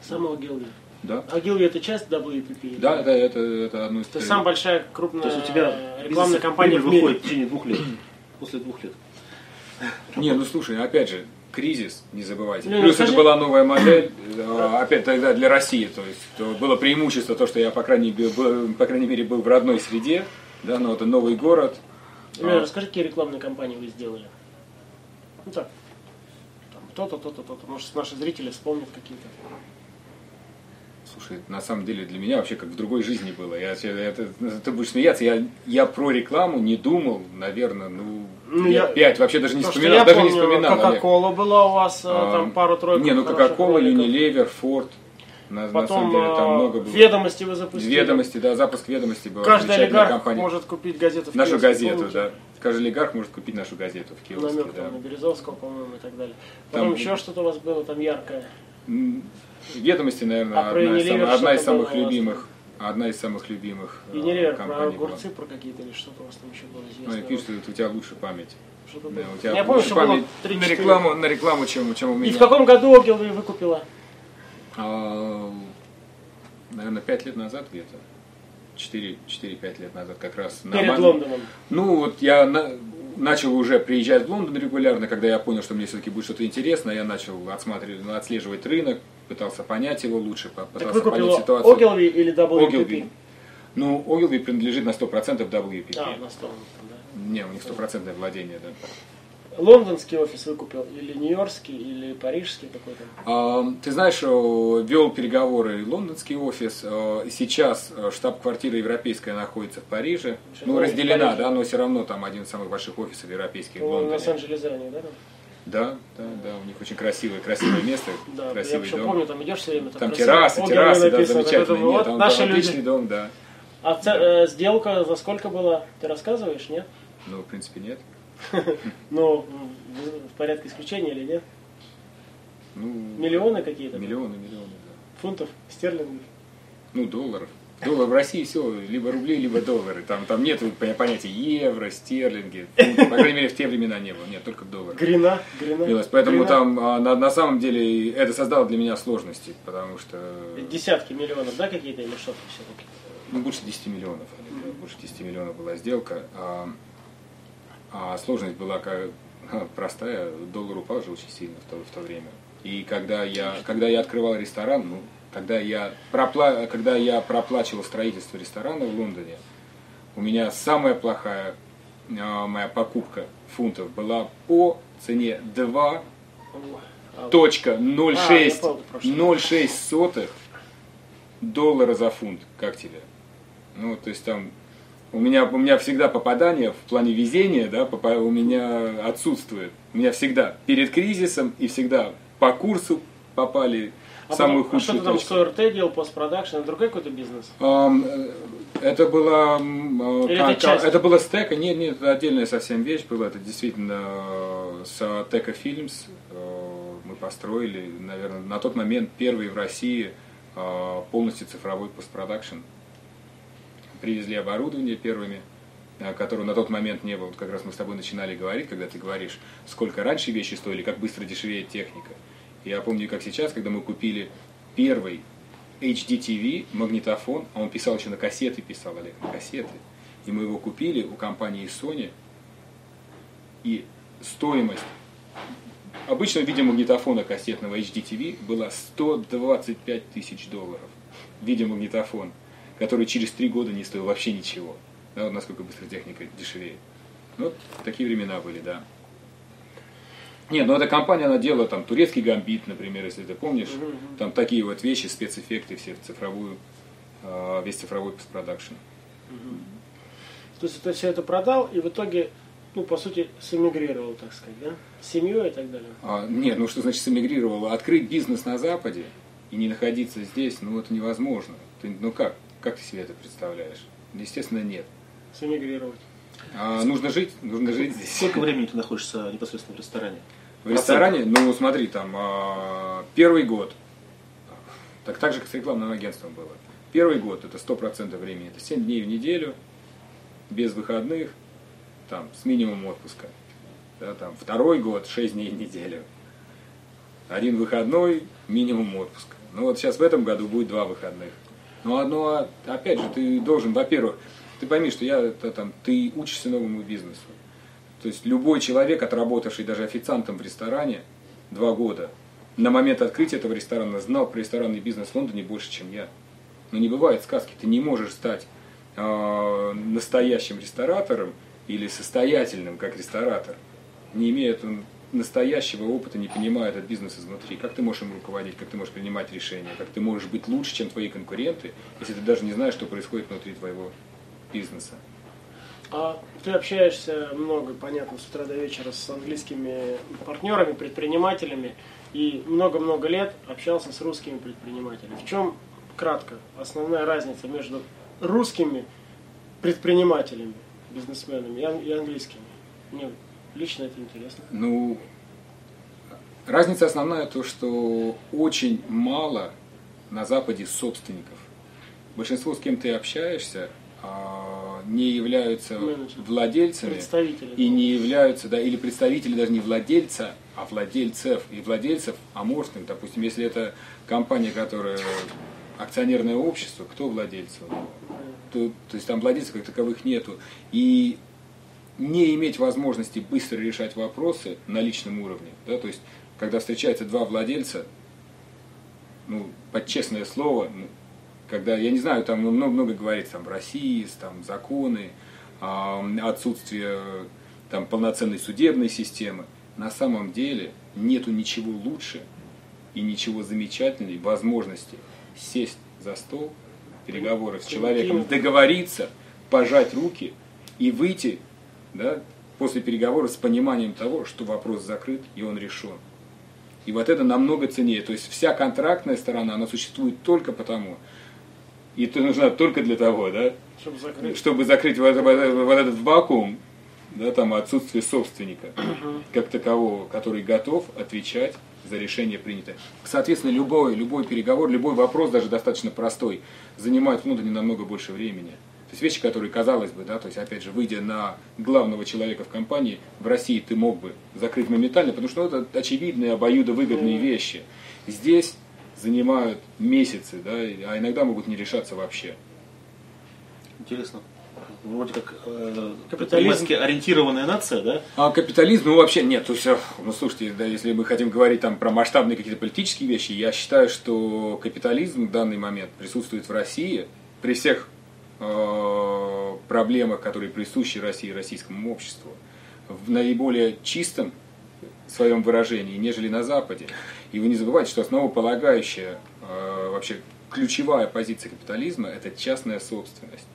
Самого Гилви.
Да?
А Гилви это часть WPP?
Да, это, это, это одно из
Это самая большая крупная
То есть у тебя
рекламная компания в мире.
выходит в течение двух лет. После двух лет.
Не, ну слушай, опять же, кризис, не забывайте.
Ну
Плюс
скажи-
это была новая модель, э, опять тогда для России, то есть то было преимущество то, что я, по крайней, был, по крайней мере, был в родной среде, да, но это новый город.
Юля,
А,
расскажи, какие рекламные кампании вы сделали? Ну так, там, то-то, то-то, то-то. Может, наши зрители вспомнят какие-то.
Слушай, на самом деле для меня вообще как в другой жизни было. Я, я- это, ты будешь смеяться, я, я про рекламу не думал, наверное, ну,
Ну, я-
пять, вообще даже не вспоминал,
я
даже не
помню,
вспоминал. Олег.
Кока-кола была у вас,
А,
там пару-тройку
Не, ну Кока-кола. Unilever, Ford. На, на
Потом
самом деле там
э,
много было.
ведомости вы запустили.
Ведомости, да, запуск ведомости был.
Каждый олигарх
компания.
может купить газету в
Нашу
киоске,
газету,
помните?
да. Каждый олигарх может купить нашу газету в киоске,
Номер
да.
там на Березовского, по-моему, и так далее. Потом
Там-
еще что-то у вас было там яркое.
Ведомости, наверное,
А
одна, из самых, одна из самых любимых. Одна из самых любимых э,
И не про
компаний была.
огурцы, про какие-то или что-то у вас там еще было
Ну,
известно.
и пишут, у тебя лучше память.
Что-то
Да,
было.
у тебя
Я помню, что было
память
3
на рекламу, на рекламу, чем, чем у меня.
И в каком году Огилви выкупила?
А, наверное, 5 лет назад где-то. 4-5 лет назад как раз. на
Перед
Ман-
Лондоном.
Ну, вот я на- начал уже приезжать в Лондон регулярно, когда я понял, что мне все-таки будет что-то интересное, я начал отсматривать, ну, отслеживать рынок, пытался понять его лучше,
Так
пытался
купили
понять ситуацию.
Ogilvy или WPP?
Ogilvy. Ну, Ogilvy принадлежит на 100% WPP.
А, на стол. да.
Не, у них стопроцентное владение, да.
Лондонский офис вы купил, или нью-йоркский, или парижский какой-то?
А, Ты знаешь, э, вел переговоры лондонский офис. э, Сейчас э, штаб-квартира европейская находится в Париже. Ну,
Ну, в
разделена, да, но все равно там один из самых больших офисов европейских в
Ну, на
Лондоне.
Лос-Анджелесе они, да?
Да, да, да, у них очень красивое, красивое место,
Да, я
красивый
вообще
дом.
помню, там идешь все время, там,
Там террасы, террасы, да,
я
замечательные. Нет,
вот
там,
наши
там
люди.
отличный дом, да.
А ц- э, сделка за сколько была? Ты рассказываешь, нет?
Ну, в принципе, нет.
Ну, в, в порядке исключения или нет?
Ну,
Миллионы какие-то?
Миллионы, миллионы, да.
Фунтов, стерлингов?
Ну, долларов. Доллар в России все, либо рубли, либо доллары. Там, там нет поня- понятия евро, стерлинги. Ну, по крайней мере, в те времена не было. Нет, только доллар.
Грина? Грина?
Милость. Поэтому
Грина?
там а, на, на самом деле это создало для меня сложности, потому что
Десятки миллионов, да, какие-то или что-то все-таки?
ну, больше 10 миллионов, да, больше 10 миллионов была сделка, а, а сложность была как, простая, доллар упал же очень сильно в то, в то время. И когда я, когда я открывал ресторан, ну, когда я, пропла, когда я проплачивал строительство ресторана в Лондоне, у меня самая плохая а, моя покупка фунтов была по цене 2
А,
точка
я
0,6
помню, прошлое.
0,6 сотых доллара за фунт. Как тебе? Ну, то есть там у меня, у меня всегда попадание в плане везения, да, у меня отсутствует. У меня всегда перед кризисом и всегда по курсу попали
а
самую
потом- а что
худшую
ты там
точку.
с ОРТ делал, постпродакшн, это другой какой-то бизнес?
Э, это была м, э,
Или это часть?
это была стека, нет, нет, это отдельная совсем вещь была, это действительно э, с Тека Фильмс э, мы построили, наверное, на тот момент первый в России полностью цифровой постпродакшн. Привезли оборудование первыми, которого на тот момент не было. Вот как раз мы с тобой начинали говорить, когда ты говоришь, сколько раньше вещи стоили, как быстро дешевеет техника. Я помню, как сейчас, когда мы купили первый HDTV, магнитофон, а он писал еще на кассеты, писал Олег, на кассеты. И мы его купили у компании Sony. И стоимость обычного видеомагнитофона кассетного HDTV была 125 тысяч долларов. Видеомагнитофон, который через три года не стоил вообще ничего. Да, вот насколько быстро техника дешевеет. Вот такие времена были, да. Нет, ну эта компания, она делала там турецкий гамбит, например, если ты помнишь. Там такие вот вещи, спецэффекты, все в цифровую, э, весь цифровой постпродакшн.
То есть ты все это продал и в итоге, ну, по сути, сэмигрировал, так сказать, да? С семьей и так далее.
А, нет, ну что значит сэмигрировал? Открыть бизнес на Западе и не находиться здесь, ну это невозможно. Ты, ну как? Как ты себе это представляешь? Естественно, нет.
Сэмигрировать.
А, нужно жить, нужно жить здесь.
Сколько времени ты находишься непосредственно в ресторане?
В ресторане, ну смотри, там а, первый год, так, так же, как с рекламным агентством было. Первый год это 100% времени, это 7 дней в неделю, без выходных, там, с минимумом отпуска. Да, там, второй год 6 дней в неделю. Один выходной, минимум отпуска. Ну вот сейчас в этом году будет два выходных. Ну, одно, опять же, ты должен, во-первых, ты пойми, что я, это, там, ты учишься новому бизнесу. То есть любой человек, отработавший даже официантом в ресторане два года, на момент открытия этого ресторана знал про ресторанный бизнес в Лондоне больше, чем я. Но не бывает сказки. Ты не можешь стать э, настоящим ресторатором или состоятельным как ресторатор, не имея этого настоящего опыта, не понимая этот бизнес изнутри. Как ты можешь им руководить, как ты можешь принимать решения, как ты можешь быть лучше, чем твои конкуренты, если ты даже не знаешь, что происходит внутри твоего бизнеса.
А ты общаешься много, понятно, с утра до вечера с английскими партнерами, предпринимателями, и много-много лет общался с русскими предпринимателями. В чем, кратко, основная разница между русскими предпринимателями, бизнесменами и ан- и английскими? Мне лично это интересно.
Ну, разница основная то, что очень мало на Западе собственников. Большинство, с кем ты общаешься, а, не являются
Менеджеры.
владельцами и не являются, да, или представители даже не владельца, а владельцев. И владельцев аморфных, допустим, если это компания, которая акционерное общество, кто владельцы? То, то есть там владельцев как таковых нету. И не иметь возможности быстро решать вопросы на личном уровне, да, то есть когда встречаются два владельца, ну, под честное слово, ну, когда, я не знаю, там много-много говорится, там, в России, там, законы, а, отсутствие там, полноценной судебной системы. На самом деле нету ничего лучше и ничего замечательней возможности сесть за стол переговоров с человеком, договориться, пожать руки и выйти да, после переговоров с пониманием того, что вопрос закрыт и он решен. И вот это намного ценнее. То есть вся контрактная сторона, она существует только потому, и это нужна только для того, да,
Чтобы закрыть.
чтобы закрыть вот, вот- этот вакуум, да, там отсутствие собственника, как такового, который готов отвечать за решение принятое. Соответственно, любой, любой переговор, любой вопрос, даже достаточно простой, занимает внутренне намного больше времени. То есть вещи, которые, казалось бы, да, то есть, опять же, выйдя на главного человека в компании, в России ты мог бы закрыть моментально, потому что ну, это очевидные, обоюдовыгодные вещи. Здесь занимают месяцы, да, а иногда могут не решаться вообще.
Интересно. Вроде как э,
Капитализм.
предпринимательски ориентированная нация, да?
А капитализм, ну вообще нет, то есть, э, ну слушайте, да, если мы хотим говорить там про масштабные какие-то политические вещи, я считаю, что капитализм в данный момент присутствует в России при всех э, проблемах, которые присущи России и российскому обществу, в наиболее чистом своем выражении, нежели на Западе. И вы не забывайте, что основополагающая, э, вообще ключевая позиция капитализма – это частная собственность.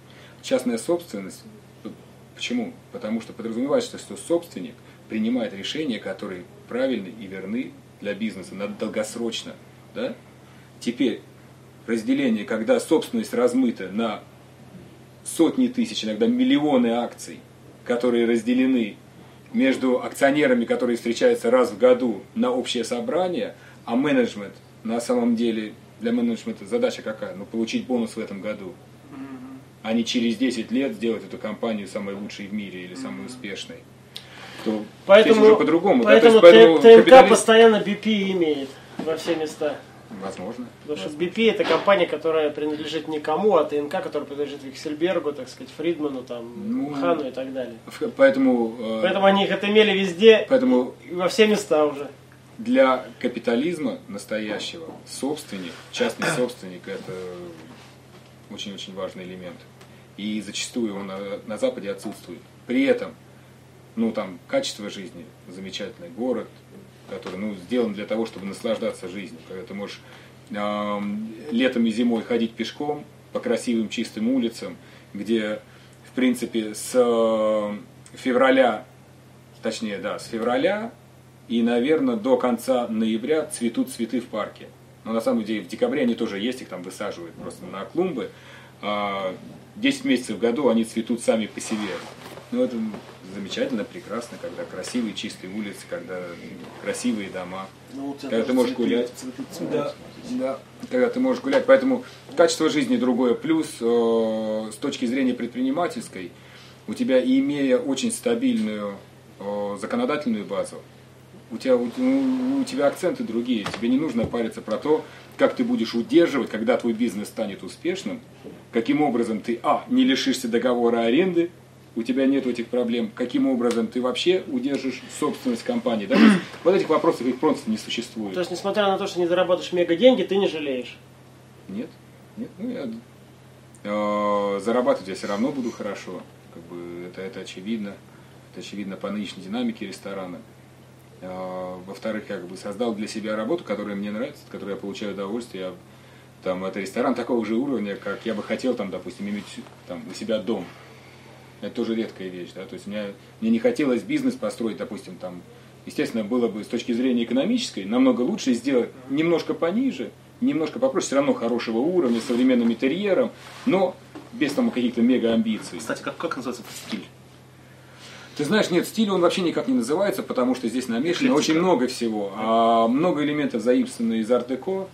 Частная собственность, э, почему? Потому что подразумевается, что собственник принимает решения, которые правильны и верны для бизнеса, надо долгосрочно. Да? Теперь разделение, когда собственность размыта на сотни тысяч, иногда миллионы акций, которые разделены между акционерами, которые встречаются раз в году на общее собрание, а менеджмент на самом деле для менеджмента задача какая? Ну, получить бонус в этом году, а не через 10 лет сделать эту компанию самой лучшей в мире или самой успешной. То здесь
Поэтому,
уже по-другому. да, то
поэтому,
есть поэтому
Т- ТНК
капитализм-
постоянно BP имеет во все места.
Возможно.
Потому что BP это компания, которая принадлежит никому, а ТНК, которая принадлежит Виксельбергу, так сказать, Фридману, там,
Ну,
Хану и так далее.
Поэтому, э,
Поэтому они их отымели везде,
поэтому
и во все места уже.
для капитализма настоящего собственник, частный собственник это очень-очень важный элемент. И зачастую он на, на Западе отсутствует. При этом, ну там, качество жизни замечательный город, который ну, сделан для того, чтобы наслаждаться жизнью. Когда ты можешь эм, летом и зимой ходить пешком по красивым чистым улицам, где, в принципе, с э, февраля, точнее, да, с февраля и, наверное, до конца ноября цветут цветы в парке. Но на самом деле в декабре они тоже есть, их там высаживают просто на клумбы. А 10 месяцев в году они цветут сами по себе. Ну, это замечательно, прекрасно, когда красивые чистые улицы, когда красивые дома.
Ну,
Когда ты можешь
цветы-
гулять.
цветы цветут.
Да, да, когда ты можешь гулять. Поэтому качество жизни другое. Плюс э, с точки зрения предпринимательской, у тебя, имея очень стабильную э, законодательную базу, у тебя, у, у тебя акценты другие. Тебе не нужно париться про то, как ты будешь удерживать, когда твой бизнес станет успешным, каким образом ты, а, не лишишься договора аренды, у тебя нет этих проблем, каким образом ты вообще удержишь собственность компании. Да? Вот этих вопросов их просто не существует.
То есть, несмотря на то, что не зарабатываешь мега деньги, ты не жалеешь.
Нет, нет, ну я э, зарабатывать я все равно буду хорошо, как бы это, это очевидно, это очевидно по нынешней динамике ресторана. Э, во-вторых, я как бы создал для себя работу, которая мне нравится, от которой я получаю удовольствие. Я, там, это ресторан такого же уровня, как я бы хотел, там, допустим, иметь там, у себя дом. Это тоже редкая вещь, да, то есть мне, мне не хотелось бизнес построить, допустим, там, естественно, было бы с точки зрения экономической намного лучше сделать немножко пониже, немножко попроще, все равно хорошего уровня, современным интерьером, но без там каких-то мега амбиций.
Кстати, как, как называется этот стиль?
Ты знаешь, нет, стиль он вообще никак не называется, потому что здесь намешано
Эклектика.
очень много всего. А, много элементов заимствованы из арт-деко.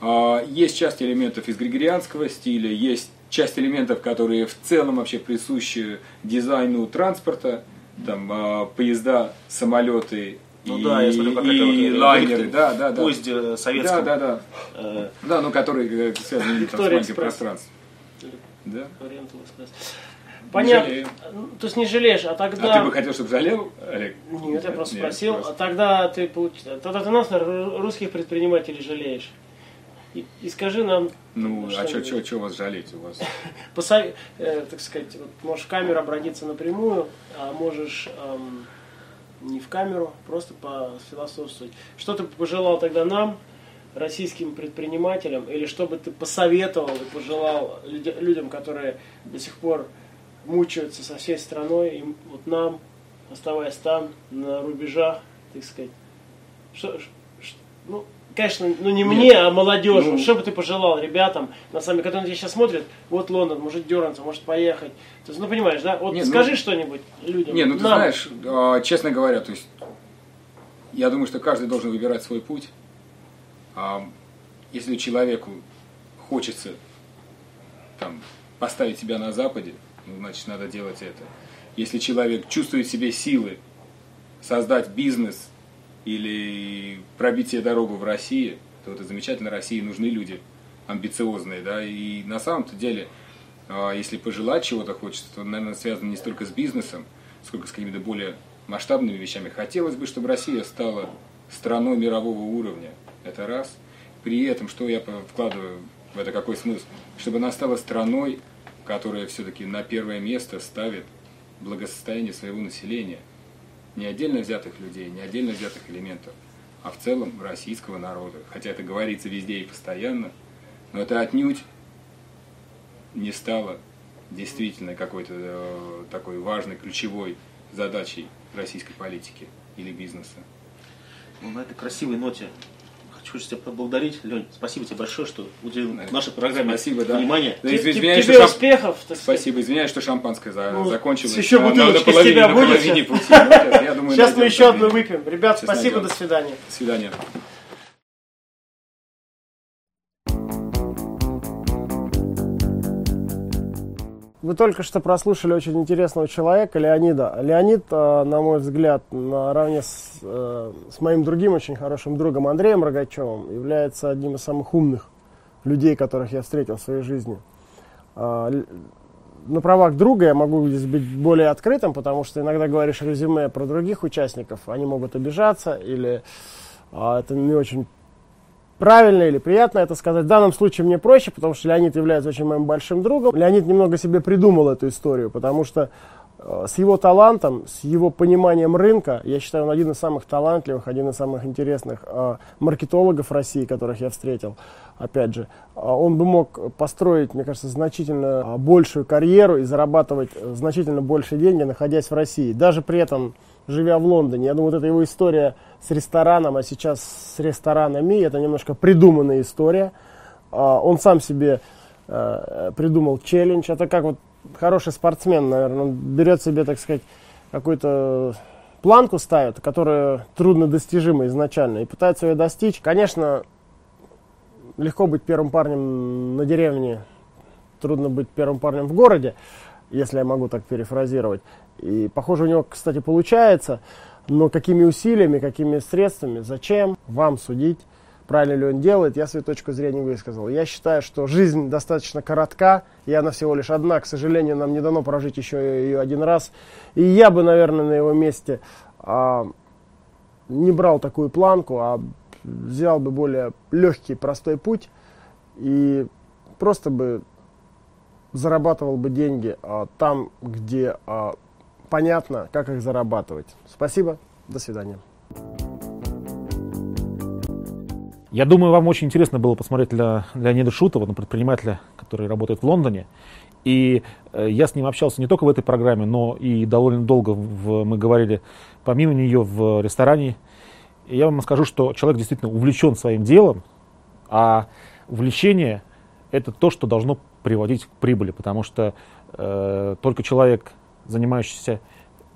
А, есть часть элементов из григорианского стиля, есть часть элементов, которые в целом вообще присущи дизайну транспорта. Там а, поезда, самолеты
Ну
и,
да, я смотрю, как вот,
и
э,
лайнеры, да, да, да.
поезде
Да,
советском.
да, да.
Э,
Да, ну которые э, связаны там, с маленьким пространством. Да?
Понятно. Ну, То есть не жалеешь, а тогда...
А ты бы хотел, чтобы жалел, Олег?
Нет, я просто
Нет,
спросил.
просто.
А тогда ты получ- тогда ты нас, русских предпринимателей жалеешь. И, и скажи нам,
Ну, а
что-нибудь.
что что вас жалеть у вас?
посо- э, так сказать, вот, можешь в камеру обратиться напрямую, а можешь эм, не в камеру, просто пофилософствовать. Что ты пожелал тогда нам, российским предпринимателям, или что бы ты посоветовал и пожелал людя- людям, которые до сих пор мучаются со всей страной, и вот нам, оставаясь там, на рубежах, так сказать, что, ш- ну, конечно, ну не мне, а молодежи.
Ну.
что бы ты пожелал ребятам, на самом деле, которые сейчас смотрят, вот Лондон, может дернуться, может поехать. То есть, ну понимаешь, да? Вот
Не, ну-
скажи что-нибудь людям.
Не, ну ты
нам.
знаешь, а, честно говоря, то есть я думаю, что каждый должен выбирать свой путь. А, Если человеку хочется там, поставить себя на Западе, ну, значит, надо делать это. Если человек чувствует в себе силы создать бизнес или пробить себе дорогу в России, то это замечательно. России нужны люди амбициозные, да, и на самом-то деле, а, если пожелать чего-то хочется, то, наверное, связано не столько с бизнесом, сколько с какими-то более масштабными вещами. Хотелось бы, чтобы Россия стала страной мирового уровня. Это раз. При этом, что я вкладываю в это, какой смысл? Чтобы она стала страной, которая все-таки на первое место ставит благосостояние своего населения. Не отдельно взятых людей, не отдельно взятых элементов, а в целом российского народа. Хотя это говорится везде и постоянно, но это отнюдь не стало действительно какой-то э, такой важной, ключевой задачей российской политики или бизнеса.
ну, на этой красивой ноте хочу тебя поблагодарить. Лень, спасибо тебе большое, что уделил нашей программе
Спасибо, да.
внимание.
Да,
Те-
извиняюсь,
те-
что
тебе
шам-
успехов, так.
Спасибо, извиняюсь, что шампанское за-
Ну,
закончилось.
еще бутылочка с тебя будет
половине
сейчас? мы еще одну выпьем. Ребят, спасибо, до свидания.
До свидания.
Вы только что прослушали очень интересного человека, Леонида. Леонид, э, на мой взгляд, наравне с, э, с моим другим очень хорошим другом Андреем Рогачевым, является одним из самых умных людей, которых я встретил в своей жизни. Л- На правах друга я могу здесь быть более открытым, потому что иногда говоришь резюме про других участников, они могут обижаться или а, это не очень правильно или приятно это сказать. В данном случае мне проще, потому что Леонид является очень моим большим другом. Леонид немного себе придумал эту историю, потому что э, с его талантом, с его пониманием рынка, я считаю, он один из самых талантливых, один из самых интересных э, маркетологов России, которых я встретил. Опять же, э, он бы мог построить, мне кажется, значительно э, большую карьеру и зарабатывать значительно больше денег, находясь в России. Даже при этом живя в Лондоне. Я думаю, вот эта его история с рестораном, а сейчас с ресторанами, это немножко придуманная история. А, Он сам себе э, придумал челлендж. Это как вот хороший спортсмен, наверное. Он берет себе, так сказать, какую-то планку ставит, которая трудно достижима изначально, и пытается ее достичь. Конечно, легко быть первым парнем на деревне, трудно быть первым парнем в городе, если я могу так перефразировать. И похоже у него, кстати, получается, но какими усилиями, какими средствами, зачем вам судить, правильно ли он делает, я свою точку зрения высказал. Я считаю, что жизнь достаточно коротка, и она всего лишь одна, к сожалению, нам не дано прожить еще ее один раз. И я бы, наверное, на его месте а, не брал такую планку, а взял бы более легкий, простой путь и просто бы зарабатывал бы деньги а, там, где а, понятно, как их зарабатывать. Спасибо, до свидания.
Я думаю, вам очень интересно было посмотреть для Леонида Шутова, на предпринимателя, который работает в Лондоне. И э, я с ним общался не только в этой программе, но и довольно долго в- мы говорили помимо нее в ресторане. И я вам скажу, что человек действительно увлечен своим делом, а увлечение это то, что должно приводить к прибыли, потому что э, только человек, занимающийся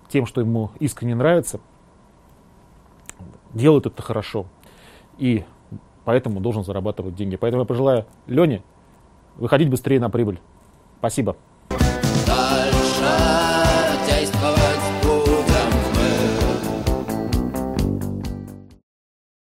тем, что ему искренне нравится, делает это хорошо. И поэтому должен зарабатывать деньги. Поэтому я пожелаю Лене выходить быстрее на прибыль. Спасибо.